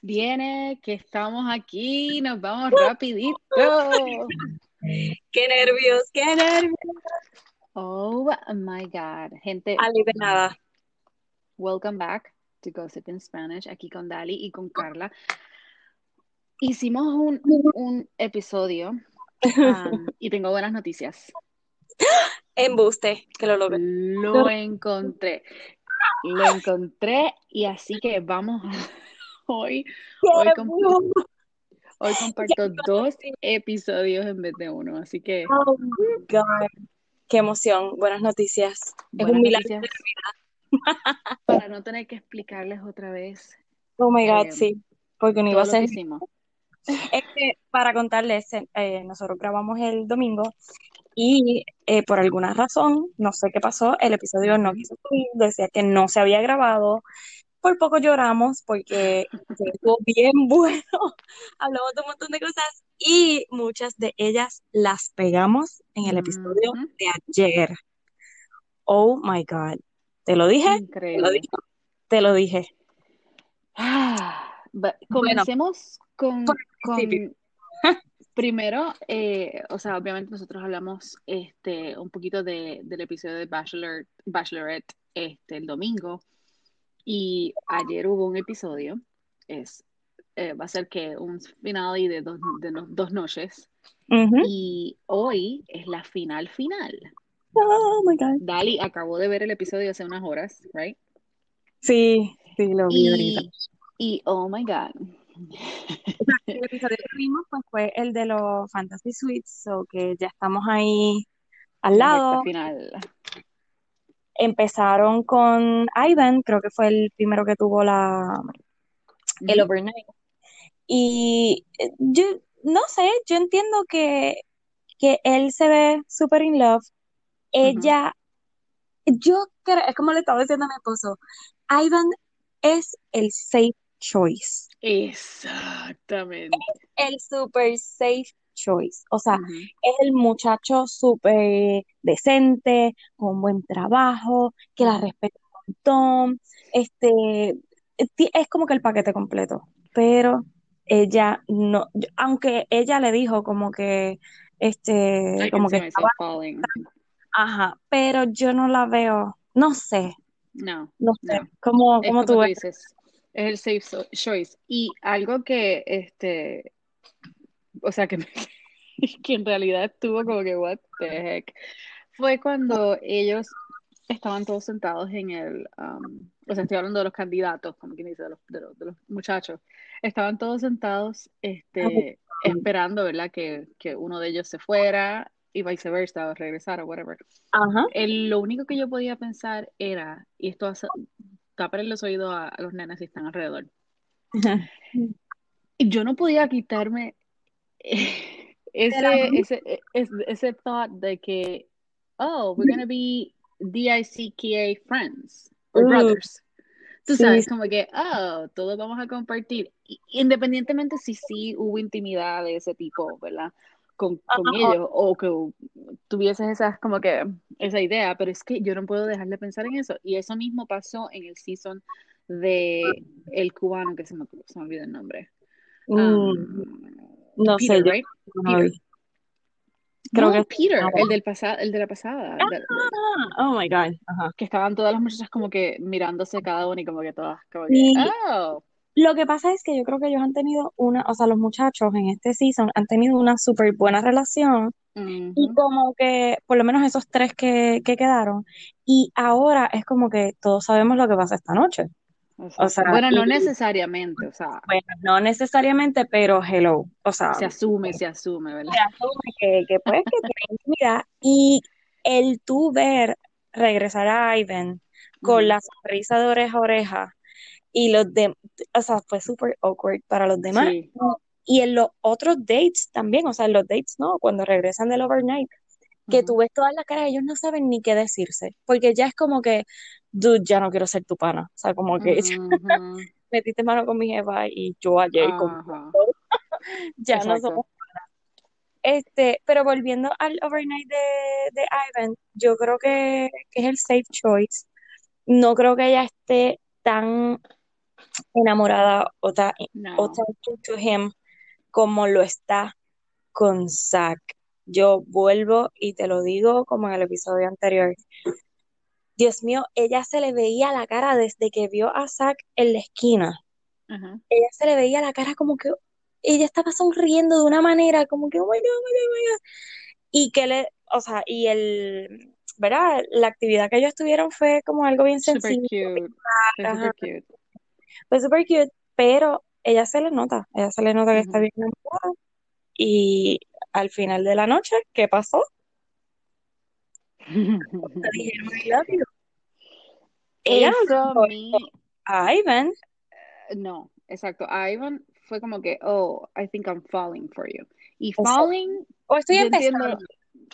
Viene, que estamos aquí, nos vamos rapidito. Qué nervios, qué nervios. Oh my God. Gente, nada. welcome back to Gossip in Spanish, aquí con Dali y con Carla. Hicimos un, un episodio um, y tengo buenas noticias. Embuste, que lo logré. Lo encontré. Lo encontré y así que vamos hoy. Hoy, comp- hoy comparto dos episodios en vez de uno, así que Oh my God. Qué emoción, buenas noticias. es un milagro. noticias para no tener que explicarles otra vez Oh my God, eh, sí, porque no iba a ser. Es que para contarles, eh, nosotros grabamos el domingo y eh, por alguna razón, no sé qué pasó, el episodio no quiso subir, decía que no se había grabado. Por poco lloramos porque estuvo bien bueno. Hablamos de un montón de cosas y muchas de ellas las pegamos en el episodio de ayer. Oh my God. ¿Te lo dije? ¿Te lo Increíble. dije? Te lo dije. Ah, Bueno, comencemos con primero, eh, o sea, obviamente nosotros hablamos este un poquito de, del episodio de Bachelor, Bachelorette este el domingo y ayer hubo un episodio, es eh, va a ser que un finale de dos, de no- dos noches Ujú. y hoy es la final final. Oh my God. Dali acabó de ver el episodio hace unas horas, right? Sí, sí, lo vi ahorita. Y, y oh my God. El episodio que vimos pues, fue el de los Fantasy Suites, so que ya estamos ahí al lado. final. Empezaron con Ivan, creo que fue el primero que tuvo la, el overnight. Y eh, yo no sé, yo entiendo que, que él se ve súper in love. Ella, yo creo, es como le estaba diciendo a mi esposo, Ivan es el safe choice. Exactamente. el super safe choice. O sea, es el muchacho súper decente, con buen trabajo, que la respeta un montón. Este, es como que el paquete completo. Pero ella no, aunque ella le dijo como que, este, I como que estaba, ajá, pero yo no la veo, no sé, No, no sé, no. ¿cómo, Es cómo tú como tú ves? dices, es el safe choice. Y algo que, este, o sea, que, que en realidad estuvo como que, what the heck, fue cuando ellos estaban todos sentados en el, um, o sea, estoy hablando de los candidatos, como quien dice, de los, de los, de los muchachos, estaban todos sentados, este, esperando, ¿verdad? Que, que uno de ellos se fuera y viceversa, o regresara, whatever. Ajá. El- lo único que yo podía pensar era, y esto hace, taparle los oídos a, a los nenes si están alrededor, y yo no podía quitarme ese, ese, ese, ese thought de que, oh, we're gonna be D-I-C-K-A friends or Uh, brothers. Tú sí, sabes, como que, oh, todos vamos a compartir. Independientemente si sí hubo intimidad de ese tipo, ¿verdad? Con, con ellos, o que tuvieses esas, como que, esa idea, pero es que yo no puedo dejar de pensar en eso. Y eso mismo pasó en el season de el cubano, que se me, se me olvida el nombre. Mm, Um, no sé, Peter, yo right? Peter. Creo No, que Peter, ah, el del pasado, el de la pasada, de- oh my God, ajá. que estaban todas las muchachas como que mirándose cada una y como que todas, como que, oh, lo que pasa es que yo creo que ellos han tenido una, o sea, los muchachos en este season han tenido una súper buena relación y como que, por lo menos esos tres que, que quedaron, y ahora es como que todos sabemos lo que pasa esta noche. O sea, Bueno, no y necesariamente, o sea, bueno, no necesariamente, pero hello, o sea, se asume, se asume, ¿verdad? se asume que, que pues que tiene intimidad y el tú ver regresar a Ivan con la sonrisa de oreja a oreja y los de, o sea, fue súper awkward para los demás Sí, y en los otros dates también, o sea, en los dates no, cuando regresan del overnight, que ujú. tú ves todas las caras, ellos no saben ni qué decirse, porque ya es como que, dude, ya no quiero ser tu pana, o sea, como que Ujú. metiste mano con mi jefa y yo ayer con Ajá, ya no somos exacto. Este, pero volviendo al overnight de, de Ivan, yo creo que, que es el safe choice. No creo que ella esté tan enamorada o tan, No. into him como lo está con Zack. Yo vuelvo y te lo digo como en el episodio anterior. Dios mío, ella se le veía la cara desde que vio a Zack en la esquina. Ella se le veía la cara como que ella estaba sonriendo de una manera como que, oh my God, oh my God, oh my God. Y que le, o sea, y el, ¿verdad? La actividad que ellos tuvieron fue como algo bien Super sencillo. cute. Super cute. Fue super cute, pero ella se le nota, ella se le nota que está Ujú. bien enamorada. Y al final de la noche, ¿qué pasó? Le dijeron I love you. Ella no Eso le a Ivan. no, exacto. A Ivan fue como que, oh, I think I'm falling for you. Y Exacto. falling, O estoy empezando, entiendo,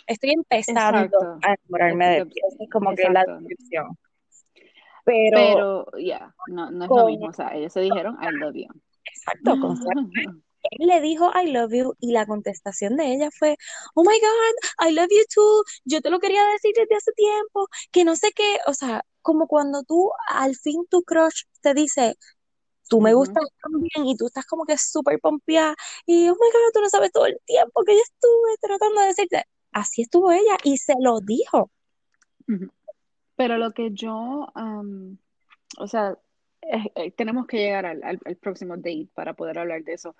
estoy empezando exacto, a enamorarme de ti. Es como que la exacto. descripción. Pero Pero, ya, no, no es lo mismo. O sea, ellos se dijeron, I love you. exacto, con él le dijo I love you y la contestación de ella fue, oh my God, I love you too, yo te lo quería decir desde hace tiempo, que no sé qué, o sea, como cuando tú al fin tu crush te dice, tú me gustas también y tú estás como que súper pompeada y oh my God, tú no sabes todo el tiempo que yo estuve tratando de decirte, así estuvo ella y se lo dijo. Ujú. Pero lo que yo, am, o sea, eh, eh, tenemos que llegar al, al- al próximo date para poder hablar de eso.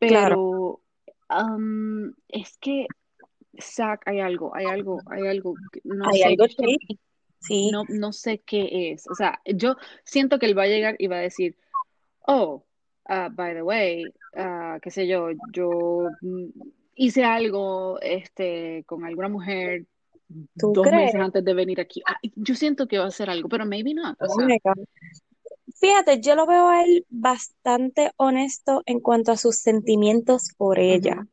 Claro, Pero am, es que, Zach, hay algo, hay algo, hay algo, no hay sé, algo que sí, no, no sé qué es. O sea, yo siento que él va a llegar y va a decir, oh, ah, by the way, ah, qué sé yo, yo mm, hice algo este, con alguna mujer ¿tú dos crees? meses antes de venir aquí. Ah, yo siento que va a ser algo, pero maybe not. O Oh sea. Fíjate, yo lo veo a él bastante honesto en cuanto a sus sentimientos por ella.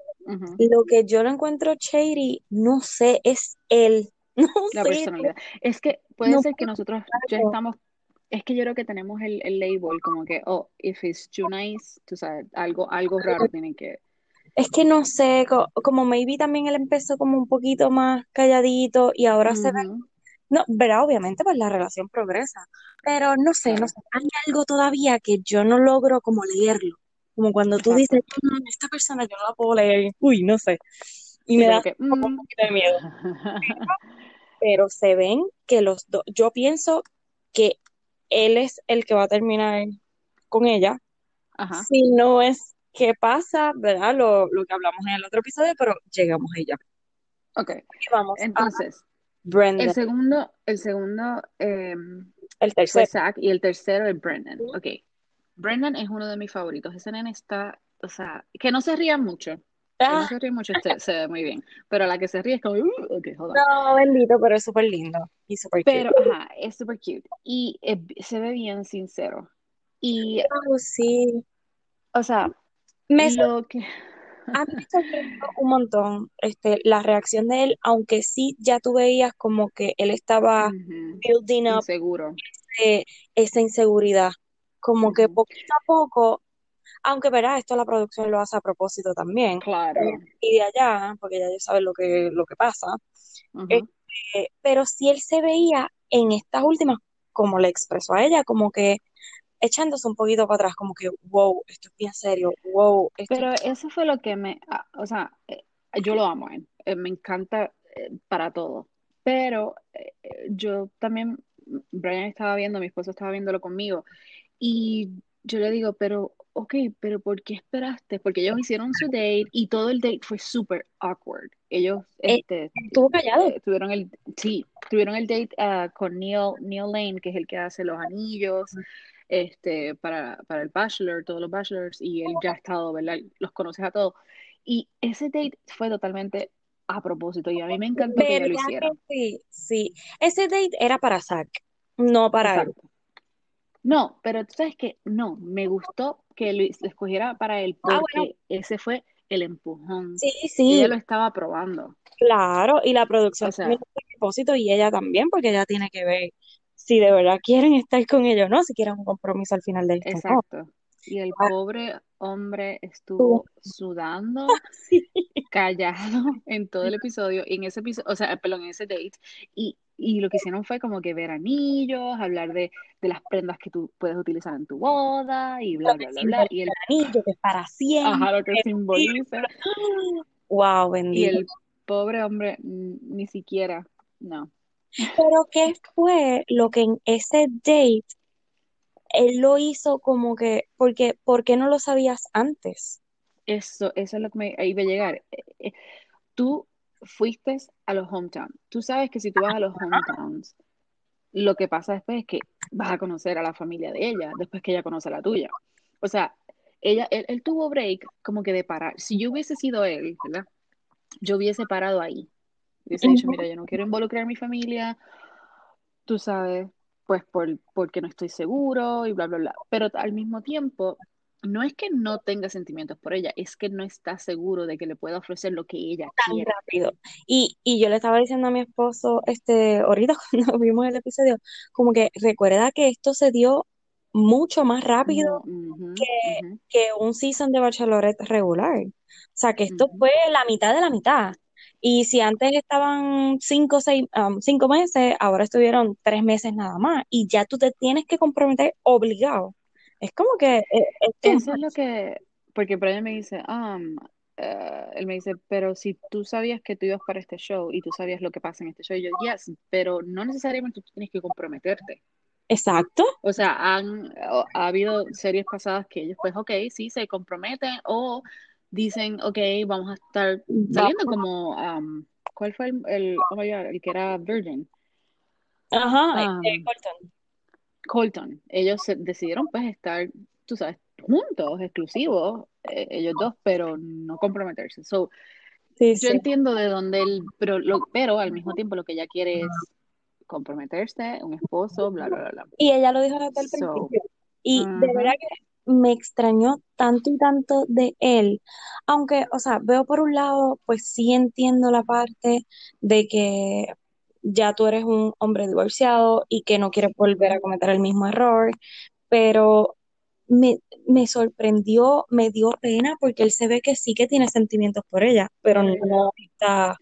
Lo que yo lo encuentro shady, no sé, es él. No La sé, personalidad. Es que puede no ser que nosotros ya estamos, es que yo creo que tenemos el, el label como que, oh, if it's too nice, tú sabes, algo, algo raro tiene que. Es que no sé, co- como maybe también él empezó como un poquito más calladito y ahora se ve, no, verá, obviamente pues la relación progresa, pero no sé, no sé, hay algo todavía que yo no logro como leerlo, como cuando tú dices. "Mm, esta persona yo no la puedo leer, uy, no sé, y Sí, me da que, como un mm. poquito de miedo, pero se ven que los dos, yo pienso que él es el que va a terminar con ella, Ajá, si no es que pasa, ¿verdad? Lo, lo que hablamos en el otro episodio, pero llegamos a ella. ok. Y vamos Entonces, el Brendan, segundo, el segundo em, el fue tercero. Zach y el tercero es Brendan. Ok. Brendan es uno de mis favoritos. Ese nene está, o sea, que no se ría mucho. Que no Ah, se ríe mucho, este, se ve muy bien. Pero la que se ríe es como, "Uh", ok, hold on. no, bendito, pero es súper lindo y súper cute. Pero, ajá, es super cute. Y eh, se ve bien sincero. Y, Oh, sí. o sea, Me lo que... a mí me sorprendió un montón este, la reacción de él, aunque sí ya tú veías como que él estaba building up Inseguro. eh, esa inseguridad. Como que poquito a poco, aunque verás, esto la producción lo hace a propósito también. Claro. Y de allá, porque ya ellos saben lo que, lo que pasa. Este, pero sí él se veía en estas últimas, como le expresó a ella, como que echándose un poquito para atrás, como que, wow, esto es bien serio, wow, esto Pero eso fue lo que me, ah, o sea, eh, yo lo amo eh, me encanta eh, para todo, pero eh, eh, yo también, Brian estaba viendo, mi esposo estaba viéndolo conmigo y yo le digo, pero, ok, pero ¿por qué esperaste? Porque ellos hicieron su date y todo el date fue súper awkward. Ellos, eh, este, estuvo callado. tuvieron el, sí, tuvieron el date ah, con Neil, Neil Lane, que es el que hace los anillos, este, para, para el Bachelor, todos los Bachelors, y él ya ha estado, ¿verdad? Los conoces a todos. Y ese date fue totalmente a propósito, y a mí me encantó que ella lo ¿Verdad hiciera. sí? Sí. Ese date era para Zack, no para él. No, pero tú sabes que no, me gustó que lo, escogiera para él Ah, porque bueno, ese fue el empujón. sí, Ella sí, lo estaba probando. claro. Y la producción O también sea, tiene propósito y ella también, porque ella tiene que ver si de verdad quieren estar con ellos no, si quieren un compromiso al final de esto, no. exacto. Y el Ah, pobre hombre estuvo- sudando, sí. callado en todo el episodio, en ese episodio, o sea, perdón, en ese date, y, y lo que hicieron fue como que ver anillos, hablar de, de las prendas que tú puedes utilizar en tu boda, y bla, bla, bla, bla, y el anillo, que es para siempre. ajá, lo que simboliza, Wow, y bendito. el pobre hombre ni siquiera, no. Pero ¿qué fue lo que en ese date él lo hizo como que, porque, ¿por qué no lo sabías antes? Eso, eso es lo que me iba a llegar. Eh, eh, Tú fuiste a los hometowns. Tú sabes que si tú vas a los hometowns, lo que pasa después es que vas a conocer a la familia de ella, después que ella conoce a la tuya. O sea, ella, él, él tuvo break como que de parar. Si yo hubiese sido él, ¿verdad? Yo hubiese parado ahí. Hubiese dicho, mira, yo no quiero involucrar a mi familia, tú sabes, pues por, porque no estoy seguro y bla, bla, bla. Pero al mismo tiempo, no es que no tenga sentimientos por ella, es que no está seguro de que le pueda ofrecer lo que ella Tan quiere. rápido. Y, y yo le estaba diciendo a mi esposo, este, ahorita cuando vimos el episodio, como que recuerda que esto se dio mucho más rápido ujú, que, que un season de Bachelorette regular. O sea, que esto fue la mitad de la mitad. Y si antes estaban cinco, seis, um, cinco meses, ahora estuvieron tres meses nada más. Y ya tú te tienes que comprometer obligado. Es como que eh, es too Eso es lo que, porque Brian me dice, um, eh, él me dice, pero si tú sabías que tú ibas para este show y tú sabías lo que pasa en este show, y yo, yes, pero no necesariamente tú tienes que comprometerte. Exacto. O sea, han, ha habido series pasadas que ellos, pues, ok, sí, se comprometen o dicen, ok, vamos a estar saliendo como, um, ¿cuál fue el, el, oh my God, el que era Virgin? Ajá, Um, Colton. Colton. Ellos se- decidieron, pues, estar, tú sabes, juntos, exclusivos, eh, ellos dos, pero no comprometerse. So, Sí, yo sí. entiendo de dónde él, pero, lo, pero al mismo tiempo lo que ella quiere es comprometerse, un esposo, bla, bla, bla, bla. Y ella lo dijo desde el So, principio. Y de verdad que me extrañó tanto y tanto de él. Aunque, o sea, veo por un lado, pues sí entiendo la parte de que ya tú eres un hombre divorciado y que no quieres volver a cometer el mismo error, pero me, me sorprendió, me dio pena porque él se ve que sí que tiene sentimientos por ella, pero no está.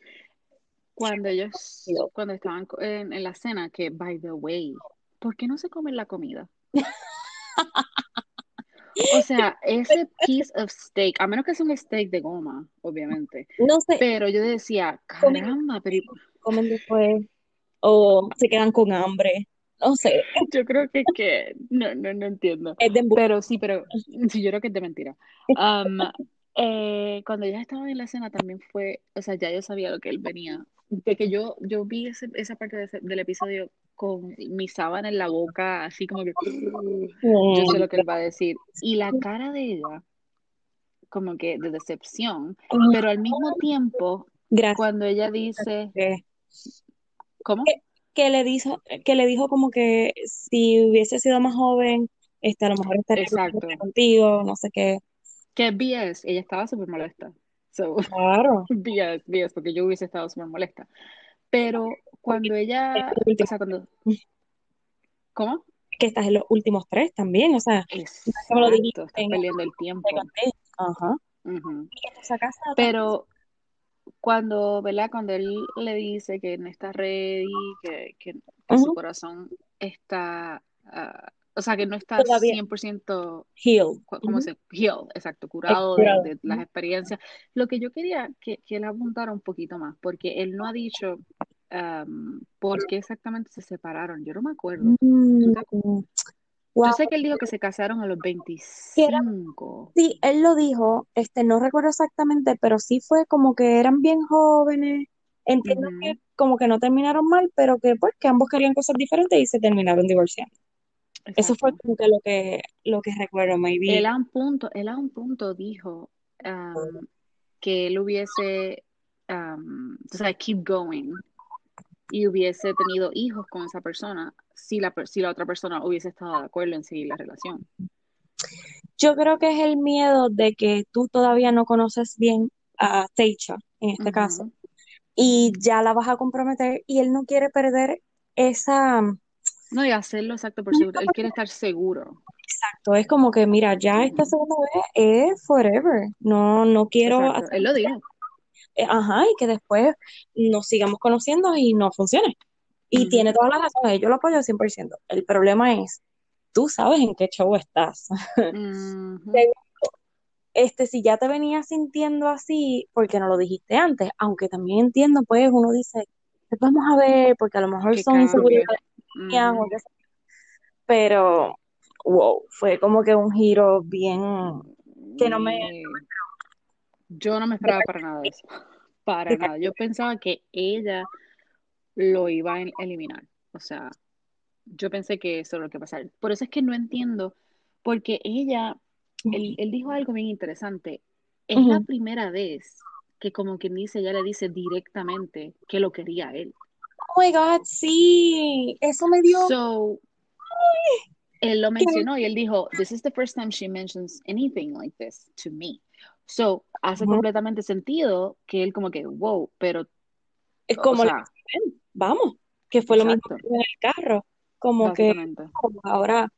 Cuando ellos, cuando estaban en, en la cena, que, by the way, ¿por qué no se comen la comida? O sea, ese piece of steak, a menos que sea un steak de goma, obviamente, No sé, pero yo decía, caramba, pero comen después o se quedan con hambre. No sé, yo creo que, que no, no, no entiendo. es de Pero sí, pero sí, yo creo que es de mentira. Um, eh, cuando ya estaba en la cena también fue, o sea, ya yo sabía lo que él venía. De que yo, yo vi ese- esa parte de ese- del episodio con mi sábana en la boca, así como que yo sé lo que él va a decir. Y la cara de ella, como que de decepción, pero al mismo tiempo, Gracias. cuando ella dice, Que, ¿cómo? que le dijo, que le dijo como que si hubiese sido más joven, este, a lo mejor estaría Exacto. contigo, no sé qué. Que BS, ella estaba súper molesta. So, Claro. BS, BS, porque yo hubiese estado súper molesta. Pero cuando ella, o sea, cuando, ¿cómo? Que estás en los últimos tres también, o sea, como lo dijiste Exacto, estás en perdiendo el tiempo. Ajá. Pero cuando, ¿verdad? Cuando él le dice que no está ready, que, que, que su corazón está, ah, o sea, que no está Todavía 100%, heal. ¿cómo Ujú. se? Healed, exacto, curado de, Curado. de las experiencias. Lo que yo quería que, que él apuntara un poquito más, porque él no ha dicho am, por qué exactamente se separaron. Yo no me acuerdo. ¿Tú Mm, wow. Yo sé que él dijo que se casaron a los Que era 25. Sí, él lo dijo, este, no recuerdo exactamente, pero sí fue como que eran bien jóvenes. Entiendo que como que no terminaron mal, pero que pues que ambos querían cosas diferentes y se terminaron divorciando. Eso fue Exacto. como que lo que lo que recuerdo, maybe. Él a un punto, él a un punto dijo am, que él hubiese, sabes, keep going y hubiese tenido hijos con esa persona si la, si la otra persona hubiese estado de acuerdo en seguir la relación. Yo creo que es el miedo de que tú todavía no conoces bien a Teicha, en este caso, y ya la vas a comprometer y él no quiere perder esa No, y hacerlo exacto por seguro. Él quiere estar seguro. Exacto, es como que, mira, ya esta segunda vez es forever. No, no quiero Exacto. hacer, Él lo dijo. eh, ajá, y que después nos sigamos conociendo y no funcione. Y tiene todas las razones, yo lo apoyo al 100%. El problema es, tú sabes en qué show estás. Este, si ya te venías sintiendo así, porque no lo dijiste antes, aunque también entiendo, pues uno dice, pues vamos a ver, porque a lo mejor Que son inseguridades o qué sé. Pero, wow, fue como que un giro bien que no me, yo no me esperaba para nada de eso. Para nada. Yo pensaba que ella lo iba a el- eliminar. O sea, yo pensé que eso era lo que pasar. Por eso es que no entiendo, porque ella, él, él dijo algo bien interesante. Es la primera vez que como quien dice, ella le dice directamente que lo quería a él. Oh my God, sí, eso me dio So, él lo mencionó y él dijo, this is the first time she mentions anything like this to me. So, hace Ujú. completamente sentido que él como que, wow, pero, es o como le sea, dicen, vamos, que fue lo mismo exacto, que en el carro, como que como ahora,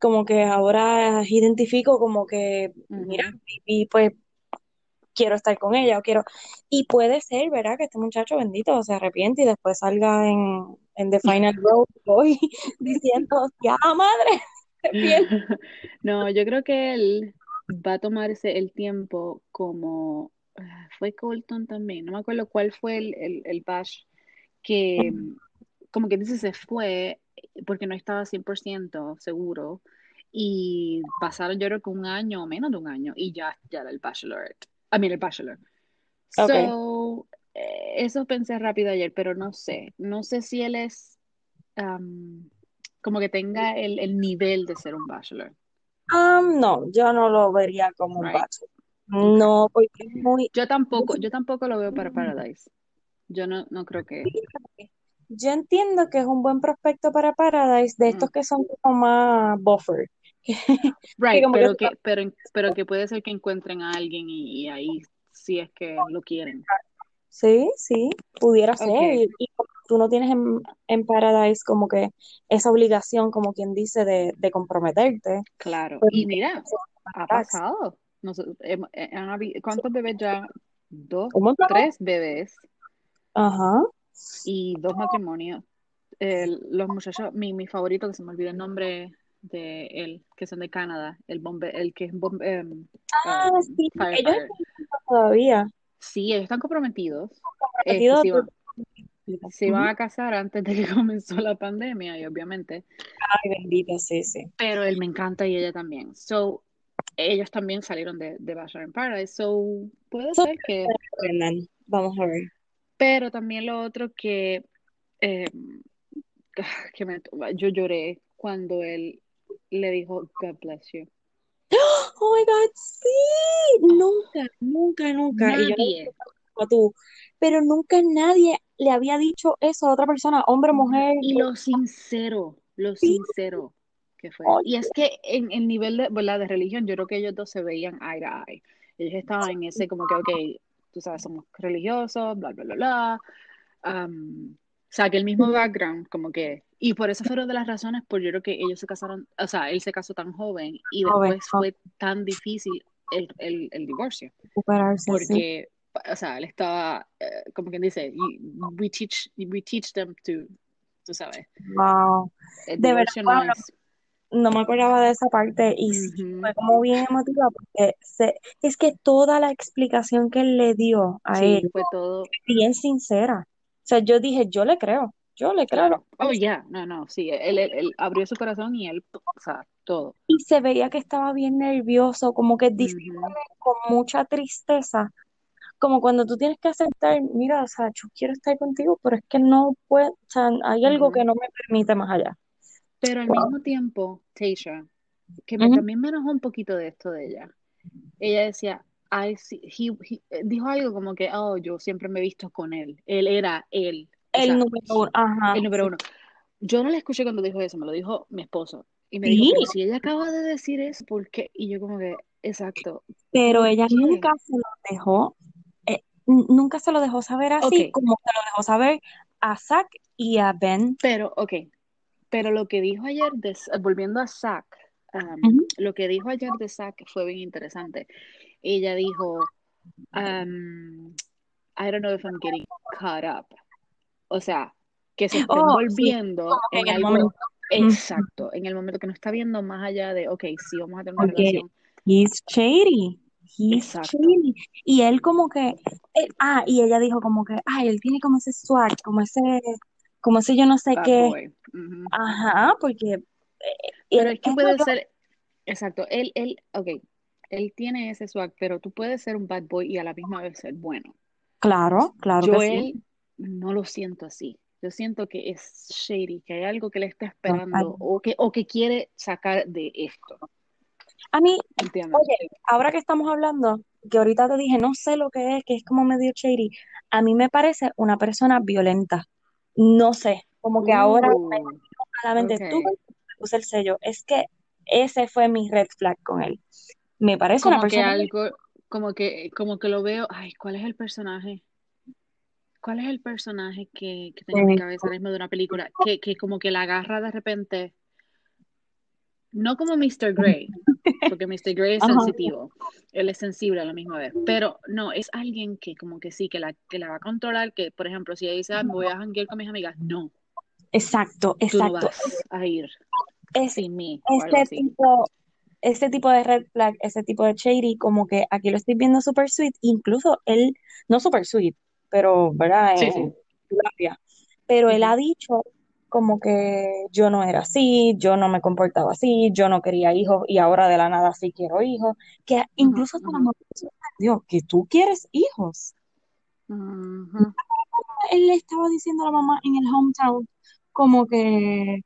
como que ahora identifico como que, mira, Ujú. y pues quiero estar con ella o quiero, y puede ser, ¿verdad? Que este muchacho bendito se arrepiente y después salga en, en The Final Road Boy diciendo, ya madre. No, yo creo que él va a tomarse el tiempo como, ah, fue Colton también, no me acuerdo cuál fue el, el, el bash que como que dice se fue porque no estaba 100% seguro y pasaron yo creo que un año o menos de un año y ya, ya era el bachelorette, I mean el bachelor. Ok. So, eh, eso pensé rápido ayer, pero no sé, no sé si él es um, como que tenga el, el nivel de ser un bachelor, Um, no, yo no lo vería como un bachelor. Okay. No, porque es muy, Yo tampoco, yo tampoco lo veo para Paradise. Yo no, no creo que. Yo entiendo que es un buen prospecto para Paradise, de estos mm. que son como más buffer. que Right, como pero que, pero, pero que puede ser que encuentren a alguien y, y ahí sí es que lo quieren. sí, sí, pudiera ser. Okay. Y, tú no tienes en, en Paradise como que esa obligación, como quien dice, de, de comprometerte. Claro. pues Y mira, ha pasado. Nos- hem- eh, ¿Cuántos bebés ya? Dos, tres bebés Ajá. y dos matrimonios. Los muchachos, mi, mi favorito, que se me olvidó el nombre de él, que son de Canadá, el bombe, el que es bombe, em, Ah, um, sí, ellos firefighter. están juntos todavía. Sí, ellos están comprometidos. Comprometidos se, Ujú. a casar antes de que comenzó la pandemia, y obviamente. Ay, bendito, sí, sí. Pero él me encanta y ella también. So, ellos también salieron de, de Bachelor in Paradise. So, puede So, ser que. Vamos a ver. Pero también lo otro que. eh, que me, yo lloré cuando él le dijo, God bless you. Oh my God, sí, nunca, nunca, nunca. Y yo no Nadie. tú, pero nunca nadie le había dicho eso a otra persona, hombre, mujer. Y lo sincero, lo Sí. sincero que fue. Ay, Y es que en el nivel de, ¿verdad? de religión, yo creo que ellos dos se veían eye to eye. Ellos estaban en ese como que, ok, tú sabes, somos religiosos, bla, bla, bla, bla. Um, o sea, que el mismo background, como que, y por eso fueron de las razones por yo creo que ellos se casaron, o sea, él se casó tan joven y Joven, después fue tan difícil el, el, el divorcio, recuperarse, sí. porque, o sea, él estaba, eh, como quien dice, we teach, we teach them to, tú sabes, Wow. el De verdad, no wow, es, no me acordaba de esa parte y fue como bien emotiva porque se, es que toda la explicación que él le dio a sí, él, fue todo, bien sincera. O sea, yo dije, yo le creo, yo le creo. claro, oh, ya, no, no, sí, él, él, él abrió su corazón y él, o sea, todo. Y se veía que estaba bien nervioso, como que Ujú. con mucha tristeza, como cuando tú tienes que aceptar, mira, o sea, yo quiero estar contigo, pero es que no puedo, o sea, hay algo que no me permite más allá. Pero al Wow. mismo tiempo, Tasha, que me, también me enojó un poquito de esto de ella. Ella decía, I see- he- he- dijo algo como que, oh, yo siempre me he visto con él. Él era él. O El sea, número uno, ajá, el número uno. Yo no le escuché cuando dijo eso, me lo dijo mi esposo. Y me dijo, Sí, si ella acaba de decir eso, ¿por qué? Y yo como que, exacto, pero ¿por ella qué? nunca se lo dejó, eh, nunca se lo dejó saber así Ok, como se lo dejó saber a Zack y a Ben. pero, ok, Pero lo que dijo ayer, de, volviendo a Zack, um, lo que dijo ayer de Zack fue bien interesante. Ella dijo, um, I don't know if I'm getting caught up. O sea, que se está Oh, sí, que en en el algo momento. exacto, en el momento que no está viendo más allá de, ok, sí, vamos a tener una relación. he's shady. He's shady. Y él como que, eh, ah, y ella dijo como que, ay, él tiene como ese swag, como ese, como ese yo no sé Bad qué. Ajá, porque eh, Pero eh, es que puede lo ser, exacto, él, él, ok, él tiene ese swag, pero tú puedes ser un bad boy y a la misma vez ser bueno. claro, claro Yo que sí. No lo siento así. Yo siento que es shady, que hay algo que le está esperando o que, o que quiere sacar de esto. A mí, ¿Entiendes? oye, ahora que estamos hablando, que ahorita te dije, no sé lo que es, que es como medio shady, a mí me parece una persona violenta. No sé, como que ahora me Uh, a la mente, ok. tú puse el sello, es que ese fue mi red flag con él. Me parece una Como que persona algo, como que, como que lo veo, ay, ¿cuál es el personaje? ¿Cuál es el personaje que, que tengo en mi Eh, cabeza ahora mismo de una película? Que, que como que la agarra de repente, no como Mr. Grey, porque Mr. Grey es sensitivo, él es sensible a la misma vez, pero no, es alguien que como que sí, que la, que la va a controlar, que por ejemplo, si ella dice, ah, me voy a janguear con mis amigas, no, Exacto, tú no exacto. vas a ir Es sin mí así. tipo, ese tipo de red flag, ese tipo de shady, como que aquí lo estoy viendo super sweet, incluso él, no super sweet, pero, ¿verdad? Sí, En sí. Pero él ha dicho como que yo no era así, yo no me comportaba así, yo no quería hijos y ahora de la nada sí quiero hijos, que incluso hasta la ujú, mamá sorprendió, que tú quieres hijos. Él le estaba diciendo a la mamá en el hometown como que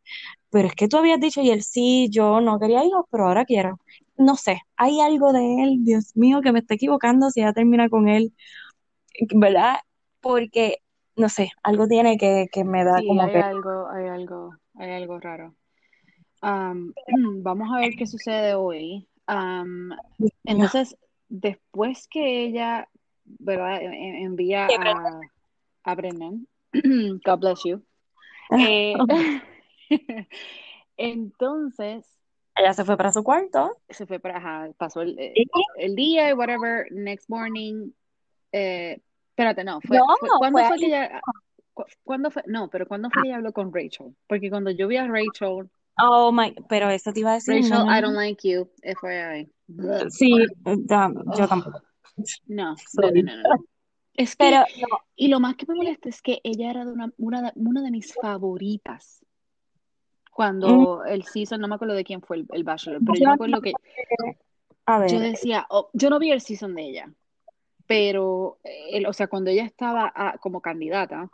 pero es que tú habías dicho y él sí, yo no quería hijos, pero ahora quiero. No sé, hay algo de él, Dios mío, que me está equivocando si ya termina con él, ¿verdad? Porque, no sé, algo tiene que, que me da Sí, como hay que... algo, hay algo, hay algo raro. Am, vamos a ver qué sucede hoy. Entonces, después que ella, ¿verdad? en- en- Envía a, a Brennan, God bless you. eh, entonces, Ella se fue para su cuarto. se fue para, ajá, pasó el, eh, y- el día y whatever, next morning, eh, espérate, no, fue, No, fue, ¿cuándo fue fue que ella, cu- cuándo fue, no, pero ¿cuándo fue que ella habló con Rachel? Porque cuando yo vi a Rachel, Oh my, pero eso te iba a decir, no, Rachel, no, I no. don't like you, FYI. Sí, da- yo tampoco. no, no, no, no, no, no. Es que, Pero no, y lo más que me molesta es que ella era de una, una, de, una de mis favoritas. mm, Cuando el season, no me acuerdo de quién fue el, el Bachelor, pero yo yo me no acuerdo que a yo ver, decía, oh, yo no vi el season de ella, pero, eh, el- o sea, cuando ella estaba a- como candidata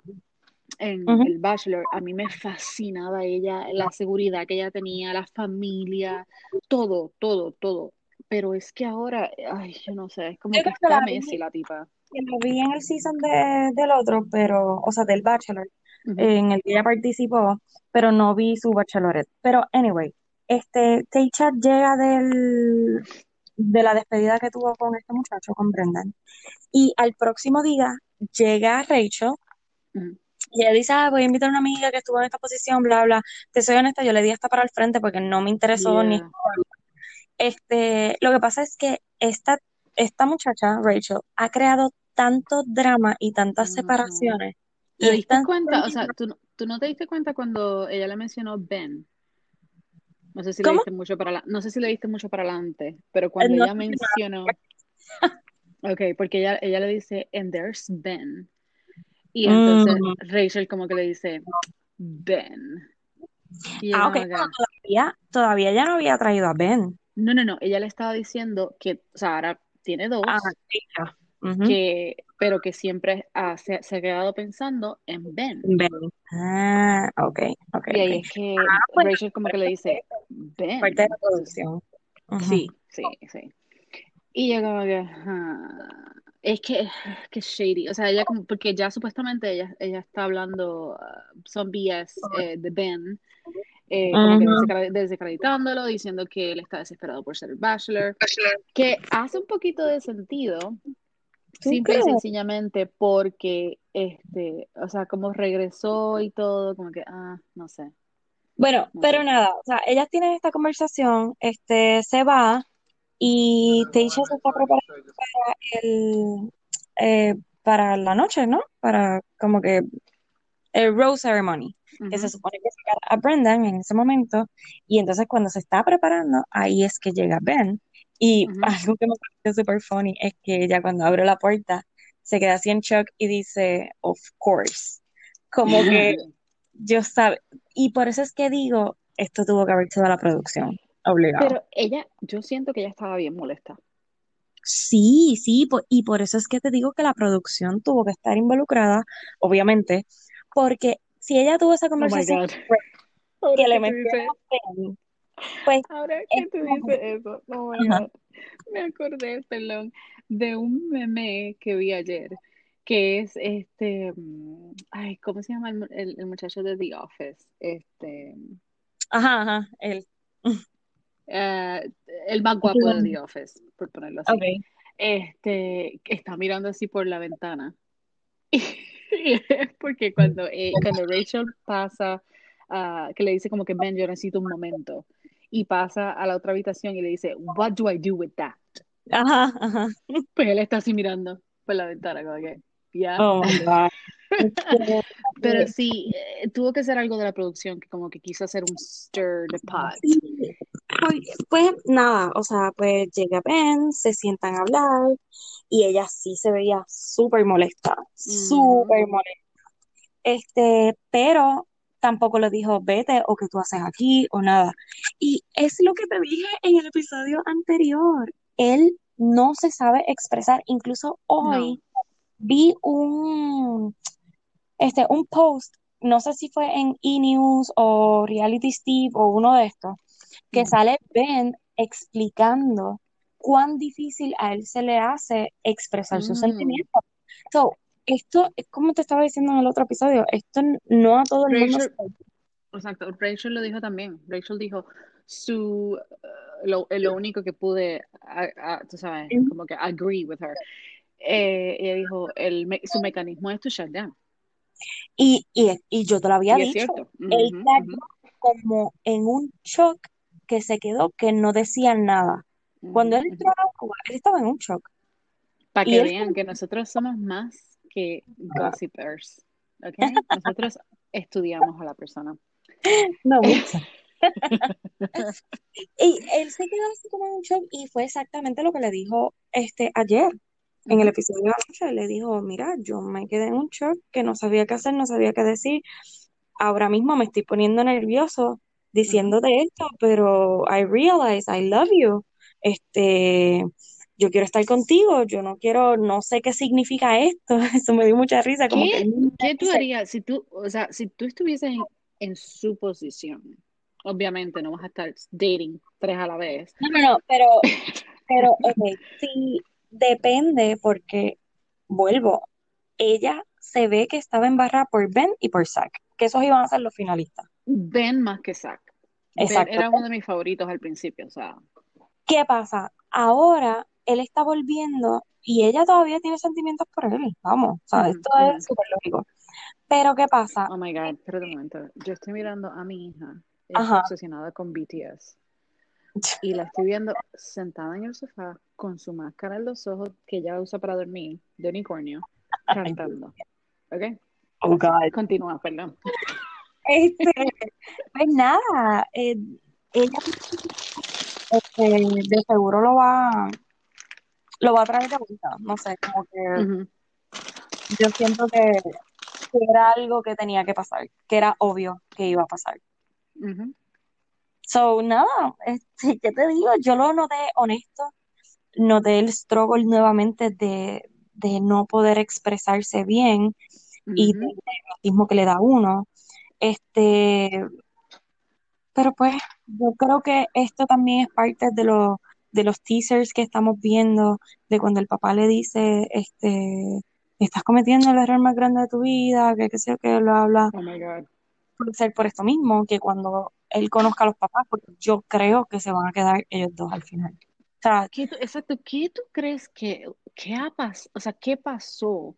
en el Bachelor, a mí me fascinaba ella, la seguridad que ella tenía, la familia, todo, todo, todo. Pero es que ahora, ay, yo no sé, es como Yo que está la Messi vi, la tipa. que la vi en el season de, del otro, pero, o sea, del Bachelor, en el que ella participó, pero no vi su Bachelorette. Pero, anyway, este, Taychat llega del, de la despedida que tuvo con este muchacho, con Brendan, y al próximo día llega Rachel Ujú. y ella dice, ah, voy a invitar a una amiga que estuvo en esta posición, bla, bla. Te soy honesta, yo le di hasta para el frente porque no me interesó ni Yeah. Este, lo que pasa es que esta, esta muchacha, Rachel, ha creado tanto drama y tantas separaciones y ¿Te es diste tan cuenta? O sea, ¿tú, tú no te diste cuenta cuando ella le mencionó Ben? No sé si le ¿Cómo? diste mucho para la, no sé si le diste mucho para adelante, pero Eh, cuando No ella mencionó, ok, porque ella, ella le dice, and there's Ben. Y me- entonces Mm, Rachel como que le dice, Ben. Y ah, ok, todavía, todavía ya no había traído a Ben. no, no, no, ella le estaba diciendo que, o sea, ahora tiene dos, Ah, que, pero que siempre ha- se, se ha quedado pensando en Ben. Ben. Ah, ok, ok, Y ahí ok. es que Ah, pues, Rachel como que le dice, Ben. parte de la producción. Sí, sí, sí. Y yo como que, ajá. es que, es que shady, o sea, ella como, porque ya supuestamente ella, ella está hablando uh, son BS eh, de Ben, eh, como que desacreditándolo, diciendo que él está desesperado por ser el bachelor, que hace un poquito de sentido, ¿Tú simple y sencillamente porque, este, o sea, como regresó y todo, como que, ah, no sé. Bueno, pero nada, o sea, ellas tienen esta conversación, este, se va y Teisha se está preparando para el, eh, para la noche, ¿no? Para como que el rose ceremony, que se supone que sacar a Brendan en ese momento, y entonces cuando se está preparando, ahí es que llega Ben, y algo que me pareció súper funny es que ella cuando abre la puerta se queda así en shock y dice, of course, como que yo sabe, y por eso es que digo, esto tuvo que haber sido la producción, obligado. Pero ella, yo siento que ella estaba bien molesta. Sí, sí, y por eso es que te digo que la producción tuvo que estar involucrada, obviamente, porque si ella tuvo esa Oh conversación. Ahora que le que pues ahora que tú dices eso, oh my God. Me acordé, perdón, de un meme que vi ayer, que es este, mm, ay, ¿cómo se llama el, el- el muchacho de The Office? Este, ajá, ajá, él. eh, el más guapo de The Office, por ponerlo así. Okay. Este, está mirando así por la ventana. Y es porque cuando, eh, cuando Rachel pasa, ah, que le dice como que Ben, yo necesito un momento, y pasa a la otra habitación y le dice, What do I do with that? Ajá, ajá. Pues él está así mirando por la ventana, como que, ya. Oh my God. Pero sí, eh, tuvo que ser algo de la producción que como que quiso hacer un stir the pot. sí, pues, pues nada, o sea, pues llega Ben, se sientan a hablar y ella sí se veía súper molesta, súper Ujú. molesta. Este, pero tampoco le dijo vete o que tú haces aquí o nada. Y es lo que te dije en el episodio anterior. Él no se sabe expresar. Incluso No. hoy vi un, este, un post, no sé si fue en E! News o Reality Steve o uno de estos, que sale Ben explicando cuán difícil a él se le hace expresar sus Mm. sentimientos. So, esto es como te estaba diciendo en el otro episodio, esto no a todo el mundo exacto, Rachel lo dijo también. Rachel dijo, su, uh, lo, lo único que pude, a- a- tú sabes, como que agree with her. Eh, ella dijo, el, me- su mecanismo es to shut down. y, y, y yo te lo había Y dicho, él ujú, como en un shock que se quedó que no decía nada. Cuando él entró al agua, él estaba en un shock. Para que vean que nosotros somos más que gossipers, ¿ok? Nosotros estudiamos a la persona. no mucho. Y él se quedó así como en un shock y fue exactamente lo que le dijo este ayer en el episodio de anoche. Le dijo, mira, yo me quedé en un shock que no sabía qué hacer, no sabía qué decir. Ahora mismo me estoy poniendo nervioso diciéndote esto, pero I realize I love you. Este, yo quiero estar contigo, yo no quiero, no sé qué significa esto. Eso me dio mucha risa, como ¿Qué, tú harías si tú, o sea, si tú estuvieses en, en su posición? Obviamente no vas a estar dating tres a la vez. no, no, no, pero, pero, ok, sí, depende porque, vuelvo, ella se ve que estaba embarrada por Ben y por Zack, que esos iban a ser los finalistas. Ben más que Zack. Ben Exacto. era uno de mis favoritos al principio, o sea. ¿Qué pasa? Ahora él está volviendo y ella todavía tiene sentimientos por él. Vamos, o sea, esto es súper lógico. Pero ¿qué pasa? Oh my God, espérate un momento. Yo estoy mirando a mi hija, Ajá. obsesionada con BTS. Y la estoy viendo sentada en el sofá con su máscara en los ojos que ella usa para dormir, de unicornio, cantando. ¿Ok? oh God. Continúa, perdón. Este, pues nada, eh, ella este, de seguro lo va, lo va a traer de vuelta. No sé, como que Ujú, yo siento que, que era algo que tenía que pasar, que era obvio que iba a pasar. ujú. So, nada, este, ¿qué te digo? Yo lo noté honesto, noté el struggle nuevamente de, de no poder expresarse bien y del Ujú. nerviosismo que le da uno. Este, pero pues yo creo que esto también es parte de los de los teasers que estamos viendo, de cuando el papá le dice, este, estás cometiendo el error más grande de tu vida, que qué sé que bla, bla. Oh my God. Puede ser por esto mismo, que cuando él conozca a los papás, porque yo creo que se van a quedar ellos dos al final. O sea, ¿Qué tú- exacto, ¿qué tú crees que, qué ha pasado? O sea, ¿qué pasó?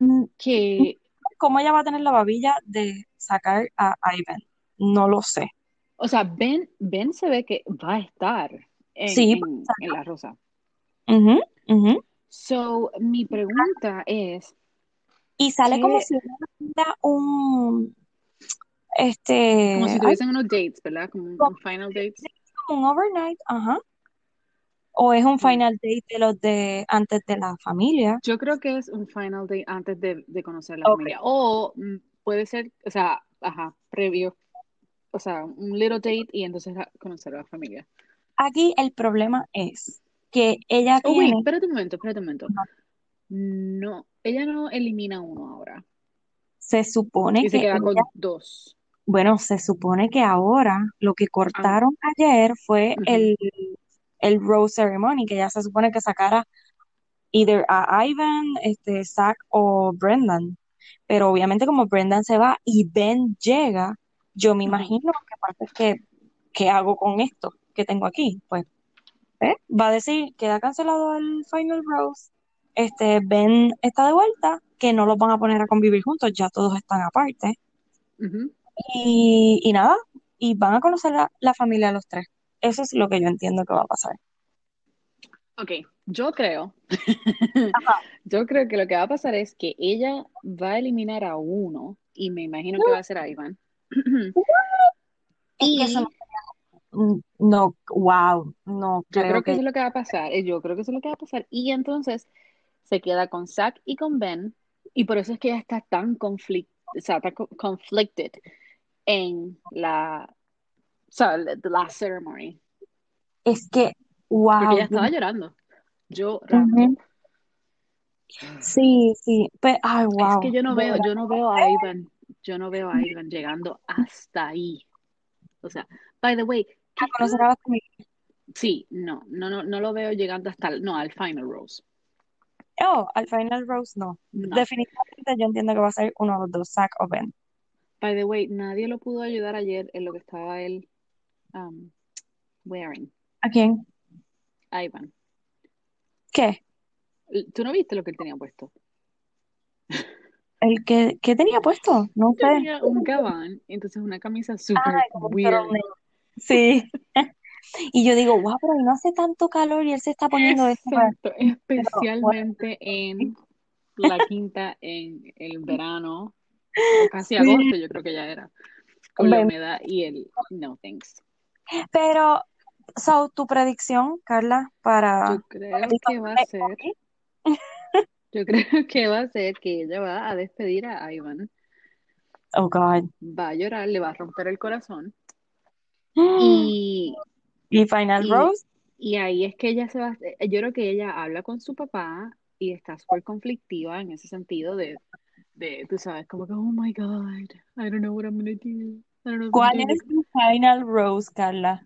mm, Que, ¿cómo ella va a tener la babilla de sacar a Ivan? no lo sé. O sea, Ben, Ben se ve que va a estar en, Sí, en, en La Rosa. ujú, ujú. So, mi pregunta es, Y sale como si hubiera un, este, Como si tuviesen unos dates, ¿verdad? Como un, como un final dates. un overnight, ajá. O es un final date de los de antes de la familia. Yo creo que es un final date antes de, de conocer la familia. O mm, puede ser, o sea, ajá, previo. O sea, un little date y entonces conocer a la familia. Aquí el problema es que ella Oh, wait, tiene, espérate un momento, espérate un momento. No, ella no elimina uno ahora. se supone Y se que queda con dos. bueno, se supone que ahora lo que Ah, cortaron ayer fue el, el Rose Ceremony, que ya se supone que sacara either a Ivan, este, Zach o Brendan. Pero obviamente como Brendan se va y Ben llega, yo me imagino que aparte es que, ¿qué hago con esto que tengo aquí? Pues, ¿eh? Va a decir, queda cancelado el Final Rose. Este, Ben está de vuelta, que no los van a poner a convivir juntos, ya todos están aparte. Y, y nada, y van a conocer la, la familia de los tres. Eso es lo que yo entiendo que va a pasar. Ok, yo creo, Ajá. yo creo que lo que va a pasar es que ella va a eliminar a uno y me imagino que va a ser a Iván. Es que eso Y no, no, wow, no yo creo creo que que eso es lo que va a pasar. eh, Yo creo que eso es lo que va a pasar. Y entonces se queda con Zack y con Ben. Y por eso es que ella está tan conflict, o sea, está co- conflicted en la, o sea, last ceremony. es que, Porque wow, ella estaba llorando, llorando. sí, sí, pero, ay, Es wow, que yo no veo, yo no veo a Ivan, yo no veo a Ivan llegando hasta ahí. O sea, by the way, ¿qué A conocer está? a la familia. Sí, no, no, no, no lo veo llegando hasta el, no, al final rose. Oh, al final Rose no. No. Definitivamente yo entiendo que va a ser uno de los dos, Zack o Ben. By the way, nadie lo pudo ayudar ayer en lo que estaba él um, wearing. ¿A quién? Ivan. ¿Qué? ¿Tú no viste lo que él tenía puesto? ¿El que, qué tenía puesto? No sé. Tenía un gabán, entonces una camisa súper como un weird. Sí. Y yo digo, wow, pero no hace tanto calor y él se está poniendo esto. para-". Exacto, Pero especialmente en la quinta en el verano, casi sí. agosto, yo creo que ya era, con la humedad y el no thanks. Pero, so, tu predicción, Carla, para Yo creo que va a ser, Party? yo creo que va a ser que ella va a despedir a Ivan, Oh, God. va a llorar, le va a romper el corazón y, ¿Y Final y, Rose? y ahí es que ella se va, yo creo que ella habla con su papá y está súper conflictiva en ese sentido de, de, tú sabes, como que, oh my God, I don't know what I'm gonna do, I don't know I'm ¿Cuál es tu Final Rose, Carla?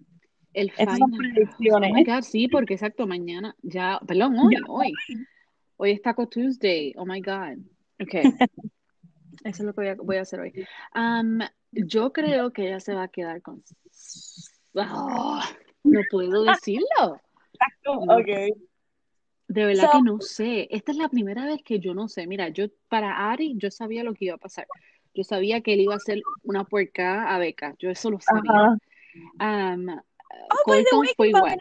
El Estas son final, oh predicciones. my God, sí, porque exacto, mañana, ya, perdón, hoy, hoy, hoy es Taco Tuesday, oh my God, ok, eso es lo que voy a, voy a hacer hoy. Um, yo creo que ella se va a quedar con, Ah, no puedo decirlo, no Ok. De verdad So, que no sé. Esta es la primera vez que yo no sé. Mira, yo para Ari yo sabía lo que iba a pasar. Yo sabía que él iba a hacer una puerca a Beca. Yo eso lo sabía. Oh, by the Colton way, fue igual.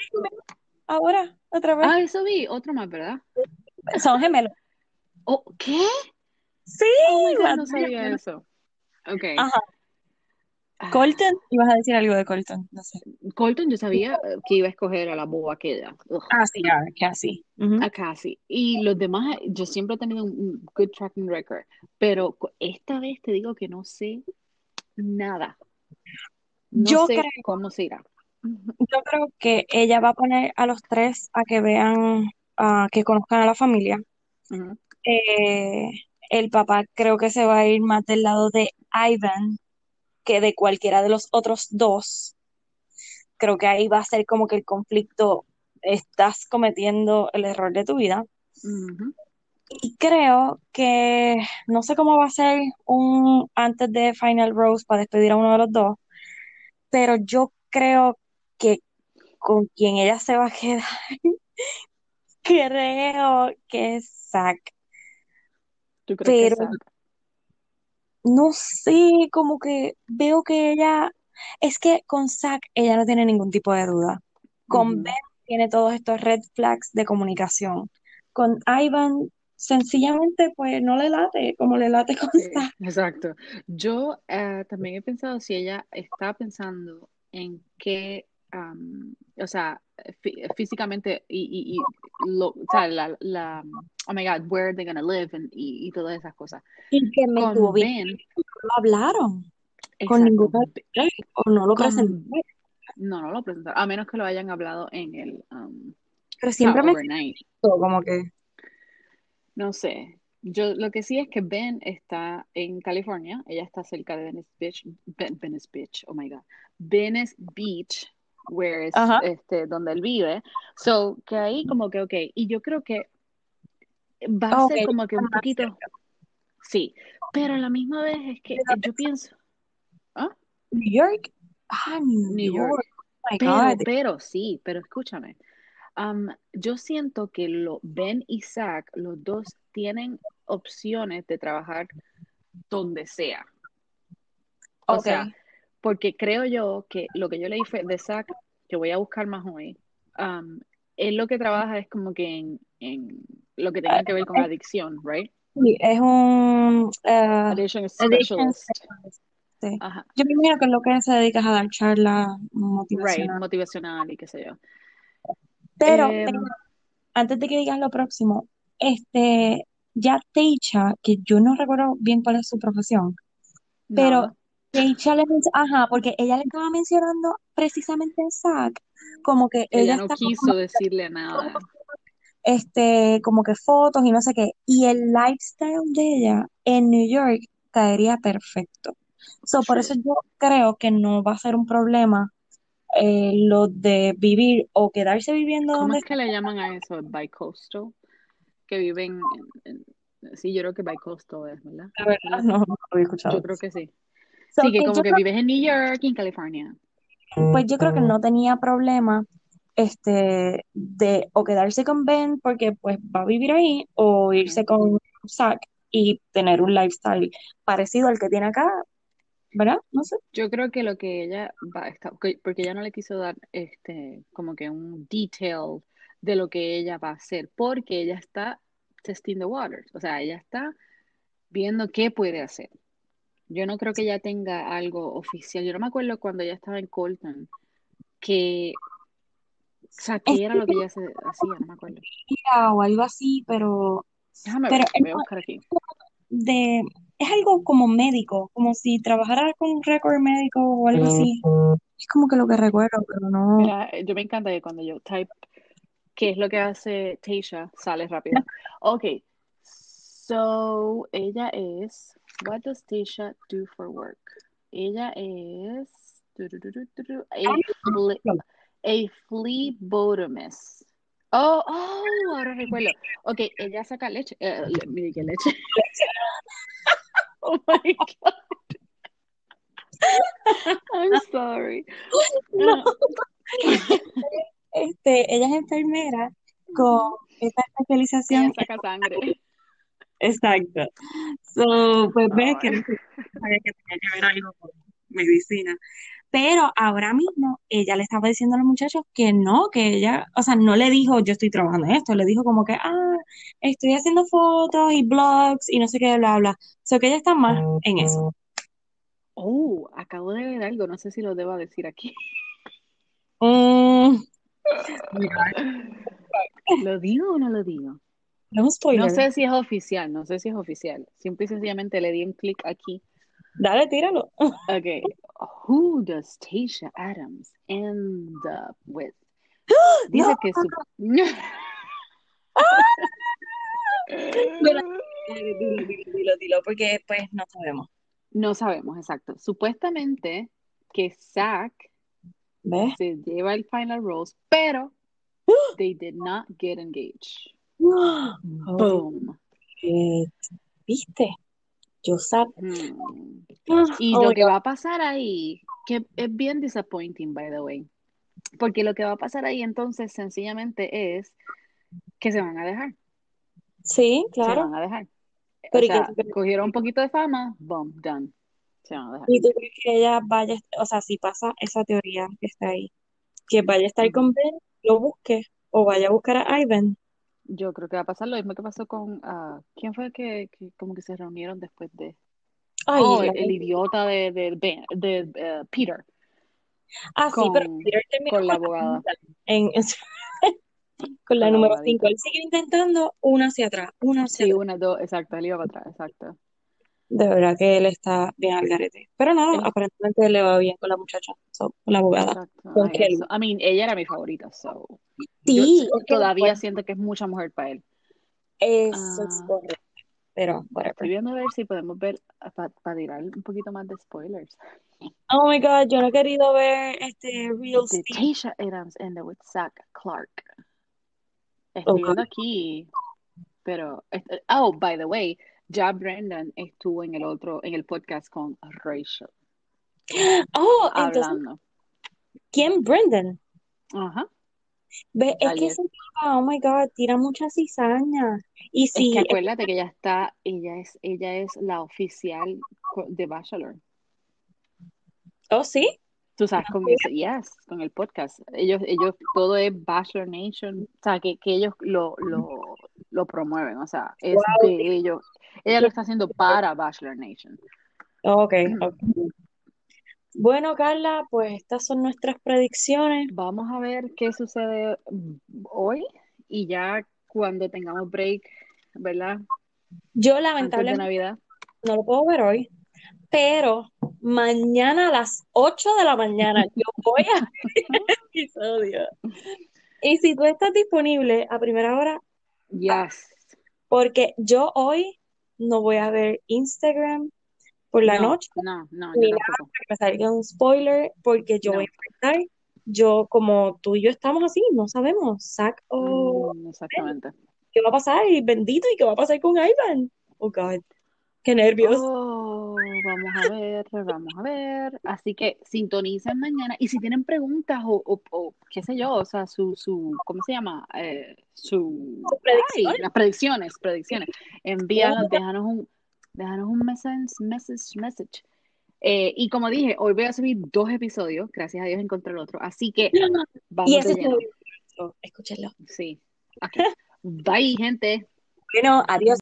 ahora, otra vez. Ah, eso vi. Otro más, ¿verdad? Son gemelos. Oh, ¿qué? Sí, Oh God, no sabía eso. Ok. Ajá. Ah, Colton, ibas a decir algo de Colton, no sé. Colton, yo sabía que iba a escoger a la boba aquella. Ugh, Ah, sí, a Cassie. Y los demás, yo siempre he tenido un, good tracking record. Pero esta vez te digo que no sé nada. No Yo sé creo, cómo se irá. yo creo que ella va a poner a los tres a que vean, a que conozcan a la familia. Eh, el papá creo que se va a ir más del lado de Ivan que de cualquiera de los otros dos. Creo que ahí va a ser como que el conflicto, estás cometiendo el error de tu vida. Y creo que no sé cómo va a ser un antes de Final Rose para despedir a uno de los dos, pero yo creo que con quien ella se va a quedar, creo que es Zack. ¿Tú crees que Pero Zack? No sé, como que veo que ella Es que con Zack ella no tiene ningún tipo de duda. Con. Ben tiene todos estos red flags de comunicación. Con Ivan, sencillamente, pues no le late como le late con Sí, Zack. exacto. Yo eh, también he pensado si ella está pensando en qué, am, o sea, fí- físicamente y, y, y lo, o sea, la, la, oh my God, where they're gonna live and- y, y todas esas cosas. Y que me Con bien, Ben, no hablaron con exacto, ninguna Be- o no lo presentaron. con, no, no lo presentaron, a menos que lo hayan hablado en el, um, Pero siempre me overnight. siento como que, No sé. Yo lo que sí es que Ben está en California. Ella está cerca de Venice Beach. Ben- Venice Beach, oh my God. Venice Beach, where es este, donde él vive. So, que ahí como que, ok. Y yo creo que va a ok, ser como que un poquito, sí. Pero a la misma vez es que ¿De dónde yo pienso, ¿ah? New York. Ah, New New York. York. Oh my Pero, God. pero sí, pero escúchame. Am, yo siento que lo, Ben y Zach, los dos tienen opciones de trabajar donde sea. O sea, porque creo yo que lo que yo leí fue de Zach, que voy a buscar más hoy, um, él lo que trabaja es como que en, en lo que tenga que ver con adicción, right? Sí, es un eh, Addiction specialist. Sí. Ajá. Yo me imagino que es lo que se dedica es a dar charlas Right, motivacionales. motivacional y qué sé yo. Pero Em, tengo- antes de que digas lo próximo, este, ya Teicha, que yo no recuerdo bien cuál es su profesión, pero le ajá, porque ella le estaba mencionando precisamente a Zack, como que Ella ella no quiso decirle nada. este, como que fotos y no sé qué. Y el lifestyle de ella en New York caería perfecto. So, por eso yo creo que no va a ser un problema eh, lo de vivir o quedarse viviendo ¿Cómo donde es que le llaman a eso? Bicoastal, que viven en, en- sí, yo creo que bicoastal es, ¿verdad? La verdad, no, no lo había escuchado. Yo creo que sí. So, Sí, que que como que vives en New York y en California. pues yo creo que no tenía problema este, de o quedarse con Ben porque pues va a vivir ahí o irse con Zack y tener un lifestyle parecido al que tiene acá, ¿verdad? No sé. Yo creo que lo que ella va a estar, porque porque ella no le quiso dar este, como que un detail de lo que ella va a hacer, porque ella está testing the waters, o sea, ella está viendo qué puede hacer. Yo no creo que ella tenga algo oficial. Yo no me acuerdo cuando ella estaba en Colton, que, o sea, qué era lo que ella se hacía, no me acuerdo. O algo así, pero, Déjame pero voy a buscar aquí. de, es algo como médico, como si trabajara con un récord médico o algo así. Es como que lo que recuerdo, pero no. Mira, yo me encanta que cuando yo type qué es lo que hace Tasha, sale rápido. Ok, so ella es, what does Tasha do for work? Ella es a, fle, a. Oh, oh, ahora recuerdo. Ok, ella saca leche, le- mire qué leche. Oh my God, I'm sorry. No. Este, ella es enfermera con esta especialización. Ella saca sangre. Exacto. So, pues ves que no sabía que tenía que ver algo con medicina. Pero ahora mismo ella le estaba diciendo a los muchachos que no, que ella, o sea, no le dijo yo estoy trabajando en esto, le dijo como que, ah, estoy haciendo fotos y blogs y no sé qué, bla, bla. So que ella está más en eso. Oh, acabo de ver algo, no sé si lo debo decir aquí. Mm, ¿Lo digo o no lo digo? No sé si es oficial, no sé si es oficial. Simple y sencillamente le di un clic aquí. Dale, tíralo. Okay. Who does Tasha Adams end up with? Dice No. que su... Dilo, dilo, dilo, dilo, porque pues no sabemos. No sabemos, exacto. Supuestamente que Zack se lleva el final rose, pero they did not get engaged. Oh, Boom. shit. ¿Viste? Yo sabía. Ah, Y oh lo my que va a pasar ahí, que es bien disappointing, by the way, porque lo que va a pasar ahí entonces sencillamente es que se van a dejar, Sí, se claro. van a dejar. O Pero ¿y qué sea, crees? cogieron un poquito de fama, boom, done. Se van a dejar. ¿Y tú crees que ella vaya, o sea, si pasa esa teoría que está ahí, que vaya a estar Ujú. con Ben, lo busque, o vaya a buscar a Ivan? Yo creo que va a pasar lo mismo que pasó con, ah, ¿quién fue que, que como que se reunieron después de, Ay, oh, el, el idiota de, de, de, eh, Peter ah, sí, pero Peter terminó con la abogada, en, en- con la número 5. abogadita. Él sigue intentando una hacia atrás, una hacia Sí, atrás. una, dos, exacto, él iba para atrás, exacto. De verdad que él está bien al garete. Pero Es- aparentemente le va bien con la muchacha, so, con la abogada, exacto, con Kelly. I mean, ella era mi favorita, so. Sí, todavía bueno, siento que es mucha mujer para él. eso es Ah, correcto. Pero, estoy whatever. viendo a ver si podemos ver, para tirar un poquito más de spoilers, Oh my God, yo no he querido ver este Real de. Tasha Adams and the with Zach Clark. Estoy Okay. viendo aquí, pero, este- oh, by the way, ya Brendan estuvo en el otro, en el podcast con Rachel, Oh, entonces, hablando. ¿quién? Brendan. Ajá, Ve, es que oh my God, tira mucha cizaña. Y Es que si, acuérdate que ella está, ella es, ella es la oficial de Bachelor. oh sí, Tú sabes, con ese, yes, con el podcast. Ellos, ellos, todo es Bachelor Nation, o sea, que, que ellos lo, lo, lo promueven, o sea, es wow. de ellos. Ella lo está haciendo para Bachelor Nation. Ok, ok. Bueno, Carla, pues estas son nuestras predicciones. Vamos a ver qué sucede hoy y ya cuando tengamos break, ¿verdad? Yo Antes de lamentablemente Navidad. no lo puedo ver hoy, pero mañana a las 8 de la mañana yo voy a ver el episodio. Y si tú estás disponible a primera hora, Yes. porque yo hoy no voy a ver Instagram por la No, noche, no, no, ni nada para que me salga un spoiler, porque yo voy a empezar. Yo, como tú y yo estamos así, no sabemos, Zac o Mm, exactamente. qué va a pasar, y bendito, y qué va a pasar con Ivan. Oh, God, qué nervios. Oh, vamos a ver, vamos a ver. Así que sintonicen mañana. Y si tienen preguntas o, o, o qué sé yo, o sea, su, su, ¿cómo se llama? Eh, su, ay, predicciones. las predicciones, predicciones. Envíanos, déjanos un, déjanos un message, message, message. Eh, y como dije, hoy voy a subir dos episodios, gracias a Dios encontré el otro. Así que Y vamos ese de es lleno. Escúchenlo. Sí. Bye, gente. Bueno, adiós.